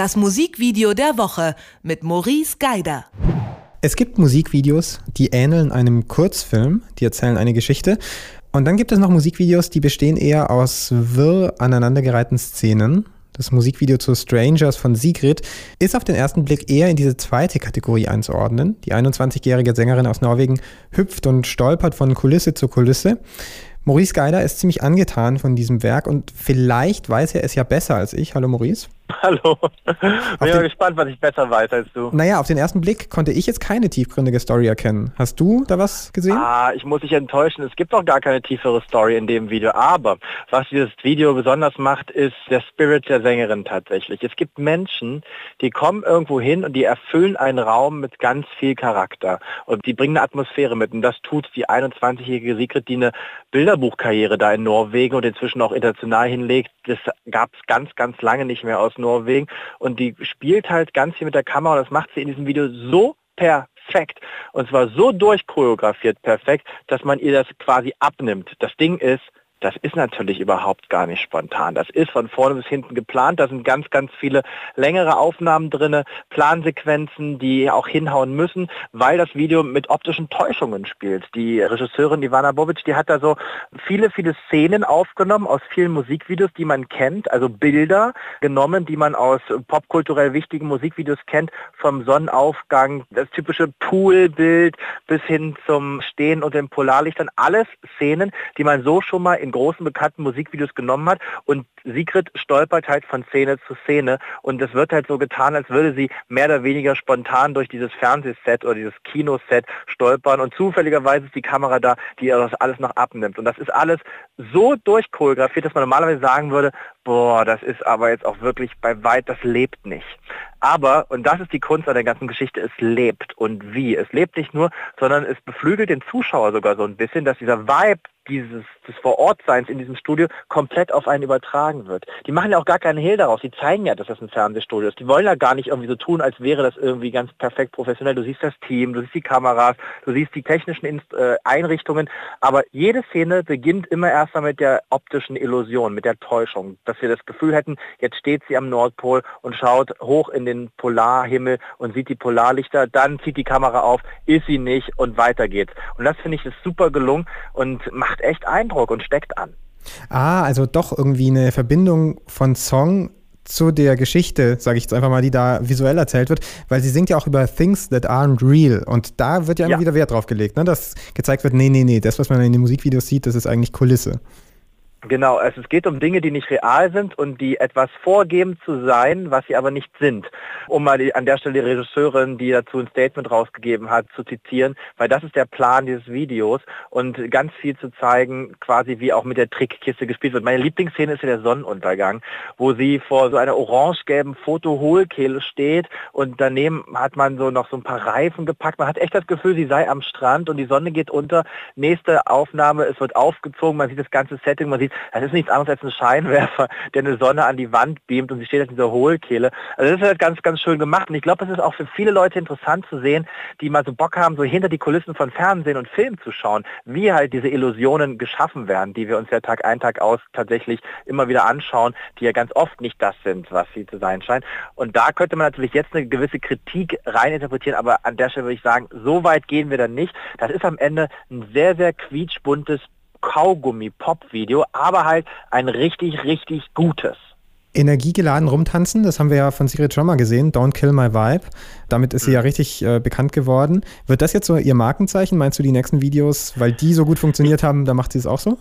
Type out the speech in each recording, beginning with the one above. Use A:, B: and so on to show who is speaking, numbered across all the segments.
A: Das Musikvideo der Woche mit Maurice Geider.
B: Es gibt Musikvideos, die ähneln einem Kurzfilm, die erzählen eine Geschichte. Und dann gibt es noch Musikvideos, die bestehen eher aus wirr aneinandergereihten Szenen. Das Musikvideo zu Strangers von Sigrid ist auf den ersten Blick eher in diese zweite Kategorie einzuordnen. Die 21-jährige Sängerin aus Norwegen hüpft und stolpert von Kulisse zu Kulisse. Maurice Geider ist ziemlich angetan von diesem Werk und vielleicht weiß er es ja besser als ich. Hallo Maurice.
C: Hallo. Bin ja gespannt, was ich besser weiß als du.
B: Naja, auf den ersten Blick konnte ich jetzt keine tiefgründige Story erkennen. Hast du da was gesehen?
C: Ah, ich muss dich enttäuschen. Es gibt auch gar keine tiefere Story in dem Video. Aber was dieses Video besonders macht, ist der Spirit der Sängerin tatsächlich. Es gibt Menschen, die kommen irgendwo hin und die erfüllen einen Raum mit ganz viel Charakter. Und die bringen eine Atmosphäre mit. Und das tut die 21-jährige Sigrid, die eine Bilderbuchkarriere da in Norwegen und inzwischen auch international hinlegt. Das gab es ganz, ganz lange nicht mehr aus Norwegen. Und die spielt halt ganz viel mit der Kamera und das macht sie in diesem Video so perfekt. Und zwar so durchchoreografiert perfekt, dass man ihr das quasi abnimmt. Das Ding ist, das ist natürlich überhaupt gar nicht spontan. Das ist von vorne bis hinten geplant. Da sind ganz, ganz viele längere Aufnahmen drin, Plansequenzen, die auch hinhauen müssen, weil das Video mit optischen Täuschungen spielt. Die Regisseurin Ivana Bobic, die hat da so viele, viele Szenen aufgenommen aus vielen Musikvideos, die man kennt, also Bilder genommen, die man aus popkulturell wichtigen Musikvideos kennt, vom Sonnenaufgang, das typische Poolbild bis hin zum Stehen und den Polarlichtern. Alles Szenen, die man so schon mal in in großen bekannten Musikvideos genommen hat. Und Sigrid stolpert halt von Szene zu Szene. Und es wird halt so getan, als würde sie mehr oder weniger spontan durch dieses Fernsehset oder dieses Kinoset stolpern. Und zufälligerweise ist die Kamera da, die das alles noch abnimmt. Und das ist alles so durchchoreografiert, dass man normalerweise sagen würde, boah, das ist aber jetzt auch wirklich bei weit, das lebt nicht. Aber, und das ist die Kunst an der ganzen Geschichte, es lebt. Und wie? Es lebt nicht nur, sondern es beflügelt den Zuschauer sogar so ein bisschen, dass dieser Vibe dieses des Vorortseins in diesem Studio komplett auf einen übertragen wird. Die machen ja auch gar keinen Hehl daraus. Die zeigen ja, dass das ein Fernsehstudio ist. Die wollen ja gar nicht irgendwie so tun, als wäre das irgendwie ganz perfekt professionell. Du siehst das Team, du siehst die Kameras, du siehst die technischen Inst äh, Einrichtungen. Aber jede Szene beginnt immer erst mal mit der optischen Illusion, mit der Täuschung. Dass wir das Gefühl hätten, jetzt steht sie am Nordpol und schaut hoch in den Polarhimmel und sieht die Polarlichter. Dann zieht die Kamera auf, ist sie nicht und weiter geht's. Und das finde ich ist super gelungen und macht echt Eindruck und steckt an.
B: Ah, also doch irgendwie eine Verbindung von Song zu der Geschichte, sage ich jetzt einfach mal, die da visuell erzählt wird, weil sie singt ja auch über Things that aren't real und da wird ja immer ja. wieder Wert drauf gelegt, ne? dass gezeigt wird, nee, nee, nee, das, was man in den Musikvideos sieht, das ist eigentlich Kulisse.
C: Genau, also es geht um Dinge, die nicht real sind und die etwas vorgeben zu sein, was sie aber nicht sind. Um mal die, an der Stelle die Regisseurin, die dazu ein Statement rausgegeben hat, zu zitieren, weil das ist der Plan dieses Videos und ganz viel zu zeigen, quasi wie auch mit der Trickkiste gespielt wird. Meine Lieblingsszene ist ja der Sonnenuntergang, wo sie vor so einer orange-gelben Fotoholkehle steht und daneben hat man so noch so ein paar Reifen gepackt. Man hat echt das Gefühl, sie sei am Strand und die Sonne geht unter. Nächste Aufnahme, es wird aufgezogen, man sieht das ganze Setting, man sieht das ist nichts anderes als ein Scheinwerfer, der eine Sonne an die Wand beamt und sie steht in dieser Hohlkehle. Also das ist halt ganz, ganz schön gemacht. Und ich glaube, es ist auch für viele Leute interessant zu sehen, die mal so Bock haben, so hinter die Kulissen von Fernsehen und Film zu schauen, wie halt diese Illusionen geschaffen werden, die wir uns ja Tag ein, Tag aus tatsächlich immer wieder anschauen, die ja ganz oft nicht das sind, was sie zu sein scheinen. Und da könnte man natürlich jetzt eine gewisse Kritik reininterpretieren, aber an der Stelle würde ich sagen, so weit gehen wir dann nicht. Das ist am Ende ein sehr, sehr quietschbuntes Kaugummi-Pop-Video, aber halt ein richtig, richtig gutes.
B: Energiegeladen rumtanzen, das haben wir ja von Sigrid schon mal gesehen, Don't Kill My Vibe. Damit ist sie ja mhm. richtig äh, bekannt geworden. Wird das jetzt so ihr Markenzeichen? Meinst du die nächsten Videos, weil die so gut funktioniert haben, da macht sie es auch so?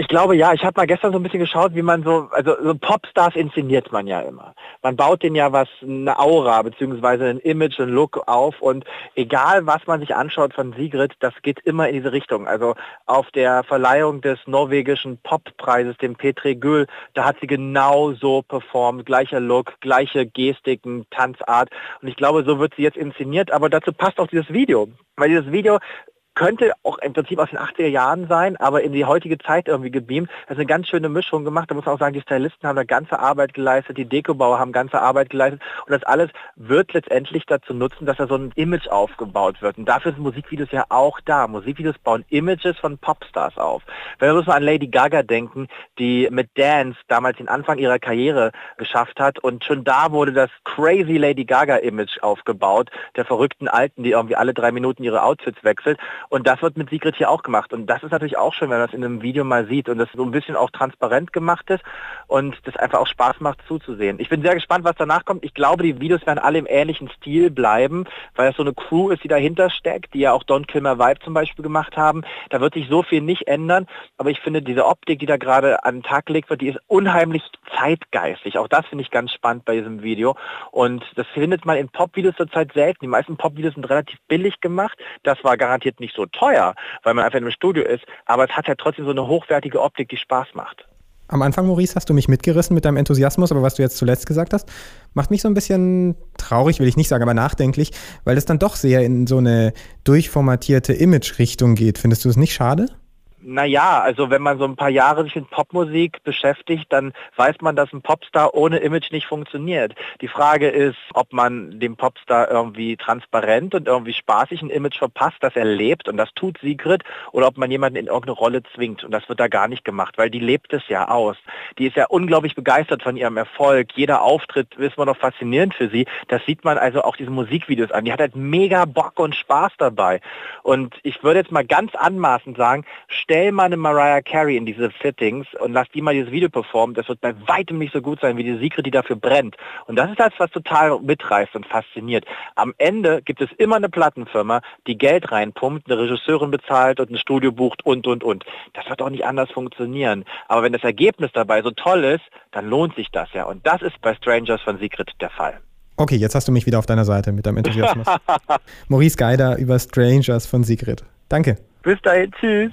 C: Ich glaube ja, ich habe mal gestern so ein bisschen geschaut, wie man so, also so Popstars inszeniert man ja immer. Man baut denen ja was, eine Aura beziehungsweise ein Image, ein Look auf und egal was man sich anschaut von Sigrid, das geht immer in diese Richtung. Also auf der Verleihung des norwegischen Poppreises, dem Petre Göhl, da hat sie genau so performt, gleicher Look, gleiche Gestiken, Tanzart und ich glaube, so wird sie jetzt inszeniert, aber dazu passt auch dieses Video, weil dieses Video könnte auch im Prinzip aus den 80er Jahren sein, aber in die heutige Zeit irgendwie gebeamt. Das ist eine ganz schöne Mischung gemacht. Da muss man auch sagen, die Stylisten haben da ganze Arbeit geleistet, die Dekobauer haben ganze Arbeit geleistet und das alles wird letztendlich dazu nutzen, dass da so ein Image aufgebaut wird. Und dafür sind Musikvideos ja auch da. Musikvideos bauen Images von Popstars auf. Wenn wir uns mal an Lady Gaga denken, die mit Dance damals den Anfang ihrer Karriere geschafft hat und schon da wurde das crazy Lady Gaga Image aufgebaut, der verrückten Alten, die irgendwie alle drei Minuten ihre Outfits wechselt. Und das wird mit Sigrid hier auch gemacht. Und das ist natürlich auch schön, wenn man das in einem Video mal sieht und das so ein bisschen auch transparent gemacht ist und das einfach auch Spaß macht zuzusehen. Ich bin sehr gespannt, was danach kommt. Ich glaube, die Videos werden alle im ähnlichen Stil bleiben, weil es so eine Crew ist, die dahinter steckt, die ja auch Don Kilmer Vibe zum Beispiel gemacht haben. Da wird sich so viel nicht ändern. Aber ich finde, diese Optik, die da gerade an den Tag gelegt wird, die ist unheimlich zeitgeistig. Auch das finde ich ganz spannend bei diesem Video. Und das findet man in Pop-Videos zurzeit selten. Die meisten Pop-Videos sind relativ billig gemacht. Das war garantiert nicht so so teuer, weil man einfach in einem Studio ist, aber es hat ja trotzdem so eine hochwertige Optik, die Spaß macht.
B: Am Anfang, Maurice, hast du mich mitgerissen mit deinem Enthusiasmus, aber was du jetzt zuletzt gesagt hast, macht mich so ein bisschen traurig, will ich nicht sagen, aber nachdenklich, weil es dann doch sehr in so eine durchformatierte Image-Richtung geht. Findest du es nicht schade?
C: Naja, also wenn man so ein paar Jahre sich mit Popmusik beschäftigt, dann weiß man, dass ein Popstar ohne Image nicht funktioniert. Die Frage ist, ob man dem Popstar irgendwie transparent und irgendwie spaßig ein Image verpasst, dass er lebt und das tut Sigrid, oder ob man jemanden in irgendeine Rolle zwingt und das wird da gar nicht gemacht, weil die lebt es ja aus. Die ist ja unglaublich begeistert von ihrem Erfolg. Jeder Auftritt ist immer noch faszinierend für sie. Das sieht man also auch diese Musikvideos an. Die hat halt mega Bock und Spaß dabei. Und ich würde jetzt mal ganz anmaßend sagen, stell mal eine Mariah Carey in diese Fittings und lass die mal dieses Video performen. Das wird bei weitem nicht so gut sein wie die Secret, die dafür brennt. Und das ist das, was total mitreißt und fasziniert. Am Ende gibt es immer eine Plattenfirma, die Geld reinpumpt, eine Regisseurin bezahlt und ein Studio bucht und, und, und. Das wird auch nicht anders funktionieren. Aber wenn das Ergebnis dabei so toll ist, dann lohnt sich das ja. Und das ist bei Strangers von Secret der Fall.
B: Okay, jetzt hast du mich wieder auf deiner Seite mit deinem Enthusiasmus. Maurice Geider über Strangers von Sigrid. Danke.
C: Bis dahin, tschüss.